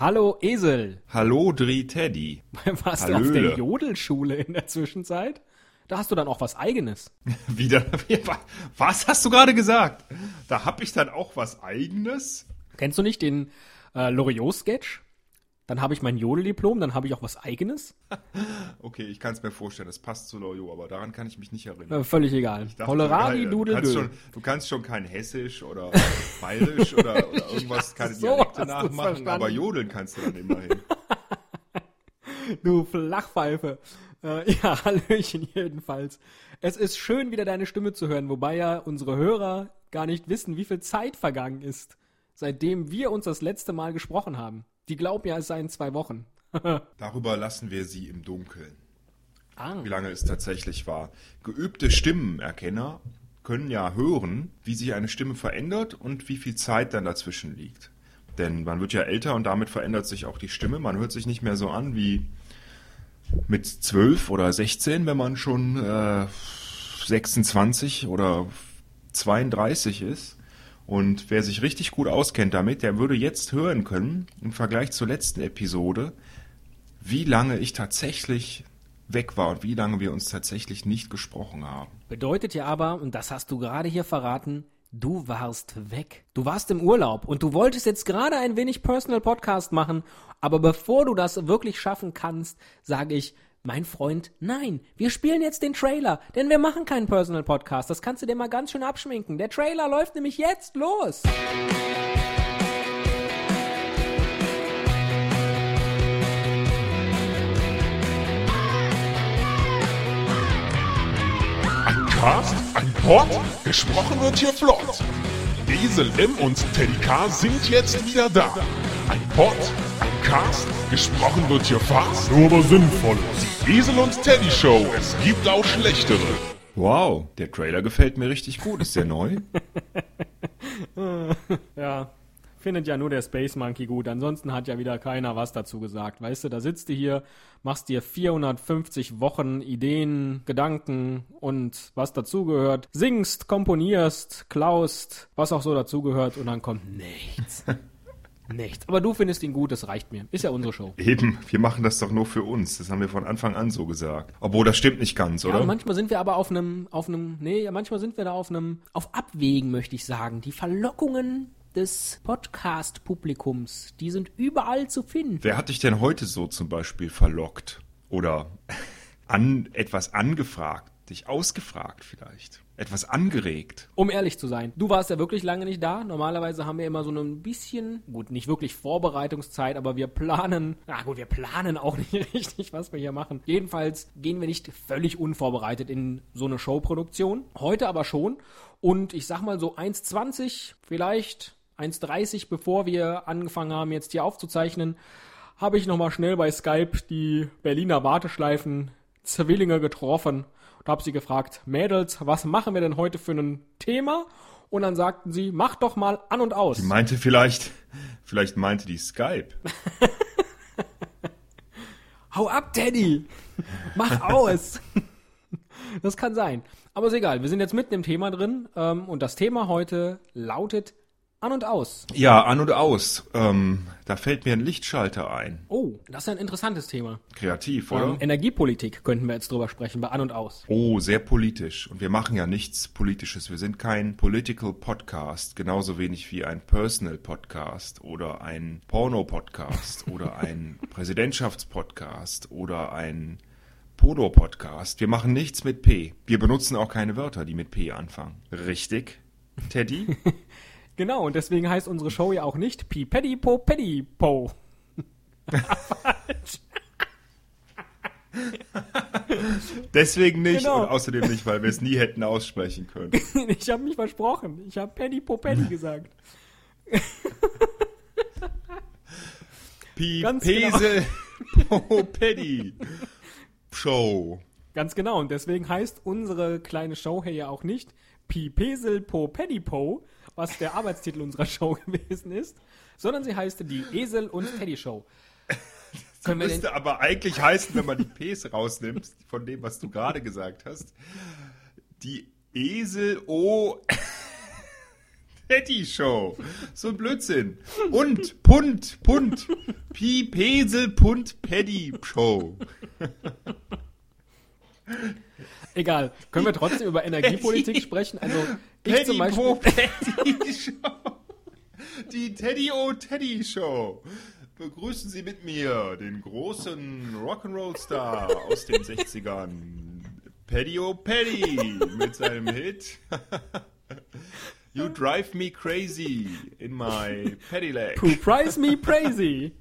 Hallo Esel. Hallo Dri Teddy. Warst du auf der Jodelschule in der Zwischenzeit? Da hast du dann auch was eigenes. Wieder? Was hast du gerade gesagt? Da hab ich dann auch was eigenes? Kennst du nicht den äh, Loriot-Sketch? Dann habe ich mein Jodeldiplom, dann habe ich auch was eigenes. okay, ich kann es mir vorstellen, das passt zu Loriot, aber daran kann ich mich nicht erinnern. Äh, völlig egal. Holleradi, Dudel, du, kannst schon, du kannst schon kein Hessisch oder Bayerisch oder, oder irgendwas, keine so Dialekte nachmachen, aber jodeln kannst du dann immerhin. du Flachpfeife. Äh, ja, Hallöchen jedenfalls. Es ist schön, wieder deine Stimme zu hören, wobei ja unsere Hörer gar nicht wissen, wie viel Zeit vergangen ist, seitdem wir uns das letzte Mal gesprochen haben. Die glauben ja, es seien zwei Wochen. Darüber lassen wir sie im Dunkeln. Ah. Wie lange es tatsächlich war. Geübte Stimmenerkenner können ja hören, wie sich eine Stimme verändert und wie viel Zeit dann dazwischen liegt. Denn man wird ja älter und damit verändert sich auch die Stimme. Man hört sich nicht mehr so an wie mit 12 oder 16, wenn man schon äh, 26 oder 32 ist. Und wer sich richtig gut auskennt damit, der würde jetzt hören können, im Vergleich zur letzten Episode, wie lange ich tatsächlich weg war und wie lange wir uns tatsächlich nicht gesprochen haben. Bedeutet ja aber, und das hast du gerade hier verraten, du warst weg. Du warst im Urlaub und du wolltest jetzt gerade ein wenig Personal Podcast machen, aber bevor du das wirklich schaffen kannst, sage ich, mein Freund, nein, wir spielen jetzt den Trailer, denn wir machen keinen Personal Podcast. Das kannst du dir mal ganz schön abschminken. Der Trailer läuft nämlich jetzt los. Ein Cast, ein Pod, gesprochen wird hier flott. Esel M und Teddy K sind jetzt wieder da. Ein Pod, Cast. Gesprochen wird hier fast, nur aber sinnvoll. Die Esel und Teddy Show. Es gibt auch schlechtere. Wow, der Trailer gefällt mir richtig gut. Ist der neu? ja, findet ja nur der Space Monkey gut. Ansonsten hat ja wieder keiner was dazu gesagt. Weißt du, da sitzt du hier, machst dir 450 Wochen Ideen, Gedanken und was dazugehört, singst, komponierst, klaust, was auch so dazugehört und dann kommt nichts. Nichts. Aber du findest ihn gut, das reicht mir. Ist ja unsere Show. Eben, wir machen das doch nur für uns. Das haben wir von Anfang an so gesagt. Obwohl, das stimmt nicht ganz, oder? Ja, manchmal sind wir aber auf einem, auf einem, nee, manchmal sind wir da auf einem, auf Abwägen, möchte ich sagen. Die Verlockungen des Podcast-Publikums, die sind überall zu finden. Wer hat dich denn heute so zum Beispiel verlockt? Oder an, etwas angefragt? Dich ausgefragt vielleicht? etwas angeregt. Um ehrlich zu sein, du warst ja wirklich lange nicht da. Normalerweise haben wir immer so ein bisschen, gut, nicht wirklich Vorbereitungszeit, aber wir planen, na gut, wir planen auch nicht richtig, was wir hier machen. Jedenfalls gehen wir nicht völlig unvorbereitet in so eine Showproduktion. Heute aber schon. Und ich sag mal so 1,20, vielleicht 1,30, bevor wir angefangen haben, jetzt hier aufzuzeichnen, habe ich nochmal schnell bei Skype die Berliner Warteschleifen Zwillinge getroffen und habe sie gefragt, Mädels, was machen wir denn heute für ein Thema? Und dann sagten sie, mach doch mal an und aus. Die meinte vielleicht, vielleicht meinte die Skype. Hau ab, Teddy! Mach aus! das kann sein. Aber ist egal, wir sind jetzt mitten im Thema drin ähm, und das Thema heute lautet an und aus. Ja, an und aus. Ähm, da fällt mir ein Lichtschalter ein. Oh, das ist ein interessantes Thema. Kreativ, oder? Ähm, Energiepolitik könnten wir jetzt drüber sprechen, bei an und aus. Oh, sehr politisch. Und wir machen ja nichts Politisches. Wir sind kein Political Podcast, genauso wenig wie ein Personal Podcast oder ein Porno Podcast oder ein Präsidentschaftspodcast oder ein Podo-Podcast. Wir machen nichts mit P. Wir benutzen auch keine Wörter, die mit P anfangen. Richtig, Teddy? Genau, und deswegen heißt unsere Show ja auch nicht Pipeddy Po Peddy Po. Falsch. Deswegen nicht genau. und außerdem nicht, weil wir es nie hätten aussprechen können. ich habe mich versprochen. Ich habe Penny Po Penny gesagt. Pipesel genau. Po Penny Show. Ganz genau. Und deswegen heißt unsere kleine Show hier ja auch nicht Pipesel Po Penny Po, was der Arbeitstitel unserer Show gewesen ist, sondern sie heißt die Esel und Teddy Show. Das müsste aber eigentlich heißen, wenn man die Ps rausnimmt, von dem, was du gerade gesagt hast, die Esel O Petty Show. So ein Blödsinn. Und Punt, Punt. Pi, Pesel, Punt, Paddy Show. Egal. Können wir trotzdem über Energiepolitik sprechen? Also, ich Paddy zum Beispiel. Paddy Show. Die Teddy O Teddy Show. Begrüßen Sie mit mir den großen Rock'n'Roll-Star aus den 60ern. Paddy O Paddy mit seinem Hit. You drive me crazy in my Pedelec. Who price me crazy?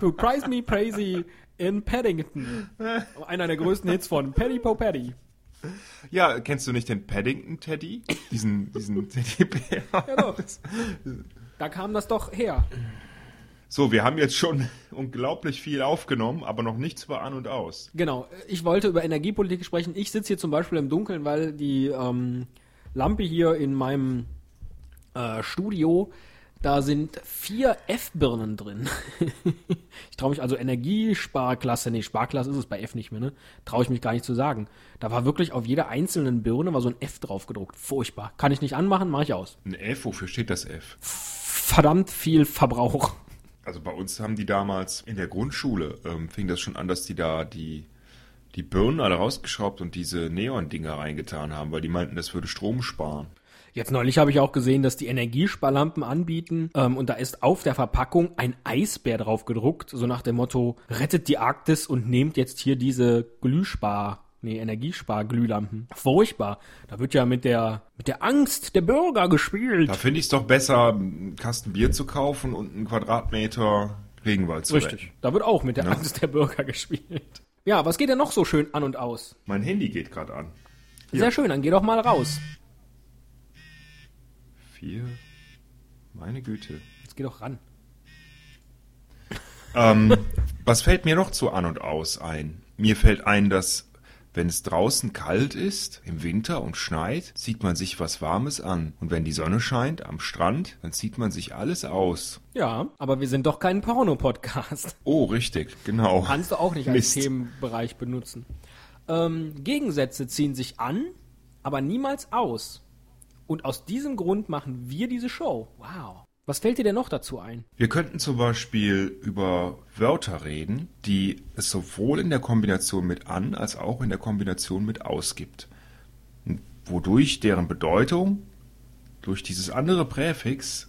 Who price me crazy in Paddington? Einer der größten Hits von Paddy Po Paddy. Ja, kennst du nicht den Paddington Teddy? Diesen, diesen Teddybär? Ja, doch. Da kam das doch her. So, wir haben jetzt schon unglaublich viel aufgenommen, aber noch nichts über An und Aus. Genau. Ich wollte über Energiepolitik sprechen. Ich sitze hier zum Beispiel im Dunkeln, weil die ähm, Lampe hier in meinem äh, Studio, da sind vier F-Birnen drin. ich traue mich also Energiesparklasse, nee, Sparklasse ist es bei F nicht mehr, ne? Traue ich mich gar nicht zu sagen. Da war wirklich auf jeder einzelnen Birne war so ein F drauf gedruckt. Furchtbar. Kann ich nicht anmachen, mache ich aus. Ein F, wofür steht das F? Verdammt viel Verbrauch. Also bei uns haben die damals in der Grundschule, ähm, fing das schon an, dass die da die die Birnen alle rausgeschraubt und diese Neon-Dinger reingetan haben, weil die meinten, das würde Strom sparen. Jetzt neulich habe ich auch gesehen, dass die Energiesparlampen anbieten ähm, und da ist auf der Verpackung ein Eisbär drauf gedruckt, so nach dem Motto, rettet die Arktis und nehmt jetzt hier diese Glühspar nee, Energiesparglühlampen. Furchtbar. Da wird ja mit der, mit der Angst der Bürger gespielt. Da finde ich es doch besser, einen Kasten Bier zu kaufen und einen Quadratmeter Regenwald zu Richtig. Retten. Da wird auch mit der ja? Angst der Bürger gespielt. Ja, was geht denn noch so schön an und aus? Mein Handy geht gerade an. Hier. Sehr schön, dann geh doch mal raus. Vier. Meine Güte. Jetzt geh doch ran. Ähm, was fällt mir noch zu an und aus ein? Mir fällt ein, dass wenn es draußen kalt ist, im Winter und schneit, zieht man sich was Warmes an. Und wenn die Sonne scheint am Strand, dann zieht man sich alles aus. Ja, aber wir sind doch kein Porno-Podcast. Oh, richtig, genau. Kannst du auch nicht als Themenbereich benutzen. Ähm, Gegensätze ziehen sich an, aber niemals aus. Und aus diesem Grund machen wir diese Show. Wow. Was fällt dir denn noch dazu ein? Wir könnten zum Beispiel über Wörter reden, die es sowohl in der Kombination mit an als auch in der Kombination mit aus gibt. Wodurch deren Bedeutung durch dieses andere Präfix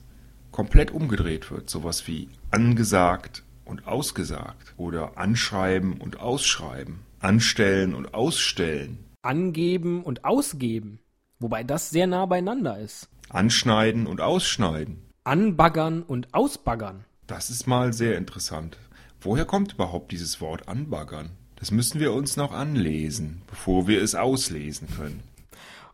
komplett umgedreht wird. Sowas wie angesagt und ausgesagt oder anschreiben und ausschreiben, anstellen und ausstellen. Angeben und ausgeben. Wobei das sehr nah beieinander ist. Anschneiden und ausschneiden. Anbaggern und Ausbaggern. Das ist mal sehr interessant. Woher kommt überhaupt dieses Wort anbaggern? Das müssen wir uns noch anlesen, bevor wir es auslesen können.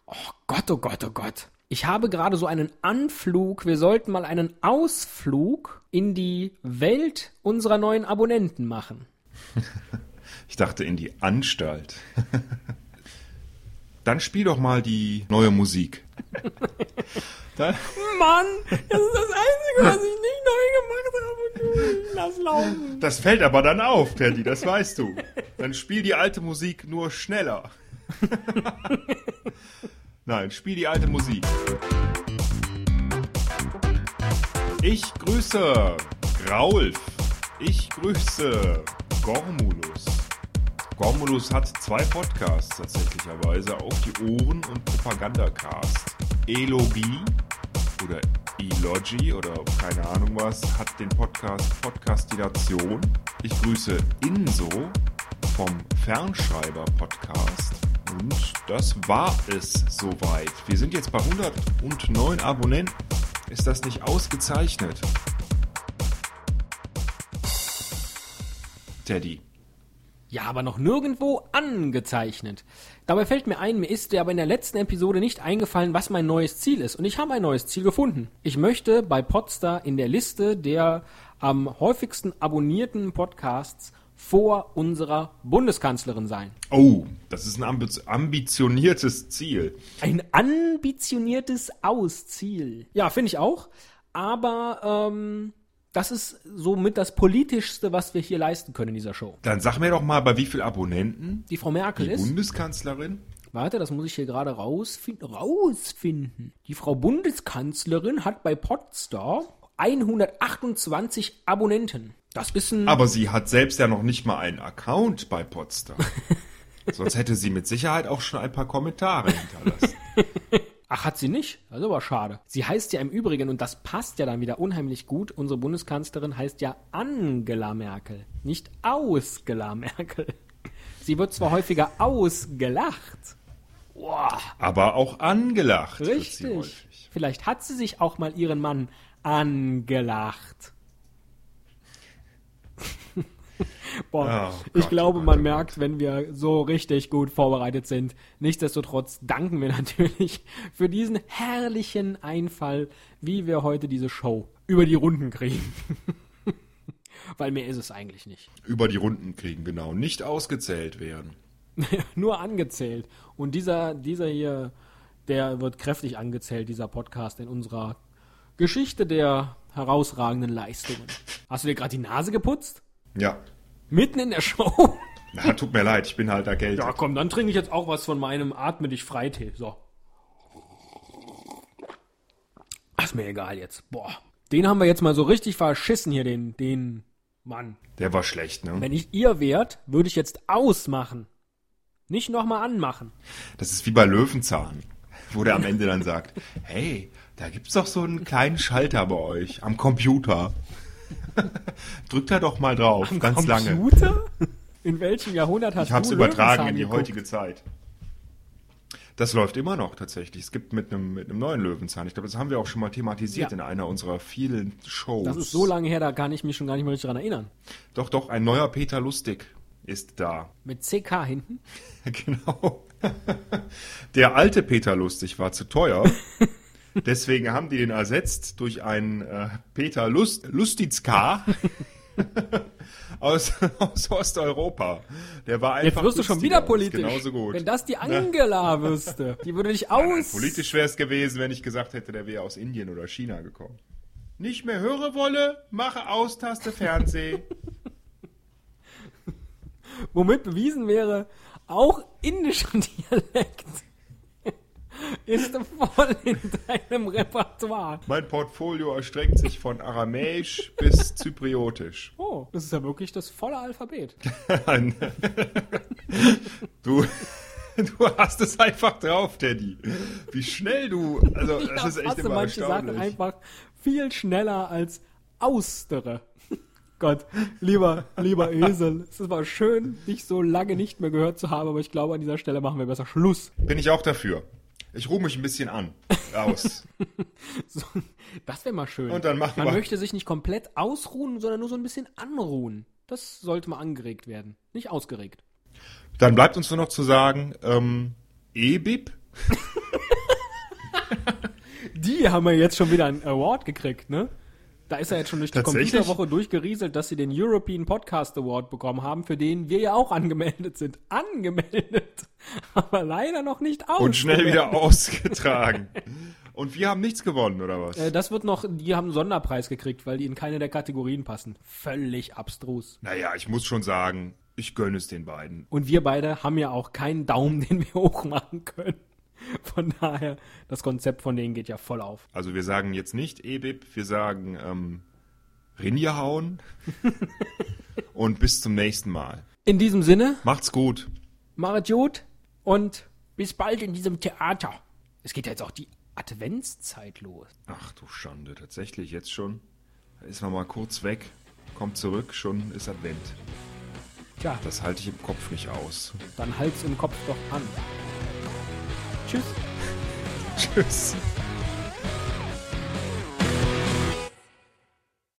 Oh Gott, oh Gott, oh Gott. Ich habe gerade so einen Anflug. Wir sollten mal einen Ausflug in die Welt unserer neuen Abonnenten machen. ich dachte in die Anstalt. Dann spiel doch mal die neue Musik. Dann Mann, das ist das Einzige, was ich nicht neu gemacht habe. Lass laufen. Das fällt aber dann auf, Teddy, das weißt du. Dann spiel die alte Musik nur schneller. Nein, spiel die alte Musik. Ich grüße Raulf. Ich grüße Gormulus. Gormulus hat zwei Podcasts tatsächlicherweise auf die Ohren und Propagandacast. Elogie oder Elogy oder keine Ahnung was hat den Podcast Podcastination. Ich grüße Inso vom Fernschreiber Podcast. Und das war es soweit. Wir sind jetzt bei 109 Abonnenten. Ist das nicht ausgezeichnet? Teddy. Ja, aber noch nirgendwo angezeichnet. Dabei fällt mir ein, mir ist dir aber in der letzten Episode nicht eingefallen, was mein neues Ziel ist. Und ich habe ein neues Ziel gefunden. Ich möchte bei Podstar in der Liste der am häufigsten abonnierten Podcasts vor unserer Bundeskanzlerin sein. Oh, das ist ein ambitioniertes Ziel. Ein ambitioniertes Ausziel. Ja, finde ich auch. Aber ähm, das ist somit das Politischste, was wir hier leisten können in dieser Show. Dann sag mir doch mal, bei wie vielen Abonnenten die Frau Merkel die ist. Bundeskanzlerin Warte, das muss ich hier gerade rausfinden. Rausfinden. Die Frau Bundeskanzlerin hat bei Podstar 128 Abonnenten. Das ist ein. Aber sie hat selbst ja noch nicht mal einen Account bei Podstar. Sonst hätte sie mit Sicherheit auch schon ein paar Kommentare hinterlassen. Ach, hat sie nicht? Das ist aber schade. Sie heißt ja im Übrigen, und das passt ja dann wieder unheimlich gut, unsere Bundeskanzlerin heißt ja Angela Merkel, nicht Ausgela Merkel. Sie wird zwar häufiger ausgelacht. Boah. Aber auch angelacht. Richtig. Vielleicht hat sie sich auch mal ihren Mann angelacht. Boah, oh ich glaube, man merkt, wenn wir so richtig gut vorbereitet sind. Nichtsdestotrotz danken wir natürlich für diesen herrlichen Einfall, wie wir heute diese Show über die Runden kriegen. Weil mehr ist es eigentlich nicht. Über die Runden kriegen, genau. Nicht ausgezählt werden. Nur angezählt. Und dieser, dieser hier, der wird kräftig angezählt, dieser Podcast in unserer Geschichte der herausragenden Leistungen. Hast du dir gerade die Nase geputzt? Ja. Mitten in der Show? Na, tut mir leid, ich bin halt erkältet. Ja, komm, dann trinke ich jetzt auch was von meinem Atme dich Freitee. So. ist mir egal jetzt. Boah. Den haben wir jetzt mal so richtig verschissen hier, den, den Mann. Der war schlecht, ne? Wenn ich ihr wärt, würde ich jetzt ausmachen. Nicht nochmal anmachen. Das ist wie bei Löwenzahn, wo der am Ende dann sagt, hey, da gibt's doch so einen kleinen Schalter bei euch am Computer. Drückt da doch mal drauf, Am ganz Computer? lange. In welchem Jahrhundert hast ich hab's du übertragen in die geguckt? heutige Zeit. Das läuft immer noch tatsächlich. Es gibt mit einem, mit einem neuen Löwenzahn. Ich glaube, das haben wir auch schon mal thematisiert ja. in einer unserer vielen Shows. Das ist so lange her, da kann ich mich schon gar nicht mehr daran erinnern. Doch, doch, ein neuer Peter Lustig ist da. Mit CK hinten? genau. Der alte Peter Lustig war zu teuer. Deswegen haben die den ersetzt durch einen äh, Peter Lust, Lustitzka aus, aus Osteuropa. Der war einfach. Jetzt wirst du schon wieder politisch. Genauso gut. Wenn das die Angela wüsste, die würde dich aus. Ja, politisch wäre es gewesen, wenn ich gesagt hätte, der wäre aus Indien oder China gekommen. Nicht mehr höre wolle, mache aus, Taste Fernseh. Womit bewiesen wäre, auch indischer Dialekt ist voll in deinem Repertoire. Mein Portfolio erstreckt sich von Aramäisch bis Zypriotisch. Oh, das ist ja wirklich das volle Alphabet. du, du hast es einfach drauf, Teddy. Wie schnell du, also das ja, ist echt immer manche Sachen einfach viel schneller als Austere. Gott, lieber, lieber Esel, es war schön, dich so lange nicht mehr gehört zu haben, aber ich glaube, an dieser Stelle machen wir besser Schluss. Bin ich auch dafür. Ich ruhe mich ein bisschen an. Aus. so, das wäre mal schön. Und dann machen Man wir. möchte sich nicht komplett ausruhen, sondern nur so ein bisschen anruhen. Das sollte mal angeregt werden, nicht ausgeregt. Dann bleibt uns nur noch zu sagen, ähm, EBIP. Die haben wir jetzt schon wieder einen Award gekriegt, ne? Da ist er jetzt schon durch die Computerwoche durchgerieselt, dass sie den European Podcast Award bekommen haben, für den wir ja auch angemeldet sind. Angemeldet. Aber leider noch nicht aus. Und schnell wieder ausgetragen. Und wir haben nichts gewonnen, oder was? Äh, das wird noch, die haben einen Sonderpreis gekriegt, weil die in keine der Kategorien passen. Völlig abstrus. Naja, ich muss schon sagen, ich gönne es den beiden. Und wir beide haben ja auch keinen Daumen, den wir hochmachen können. Von daher, das Konzept von denen geht ja voll auf. Also wir sagen jetzt nicht EBIP, wir sagen ähm, Rinje hauen. und bis zum nächsten Mal. In diesem Sinne. Macht's gut. Macht's gut und bis bald in diesem Theater. Es geht ja jetzt auch die Adventszeit los. Ach du Schande, tatsächlich jetzt schon. Da ist man mal kurz weg, kommt zurück, schon ist Advent. Tja. Das halte ich im Kopf nicht aus. Dann halt's im Kopf doch an. Tschüss. Tschüss.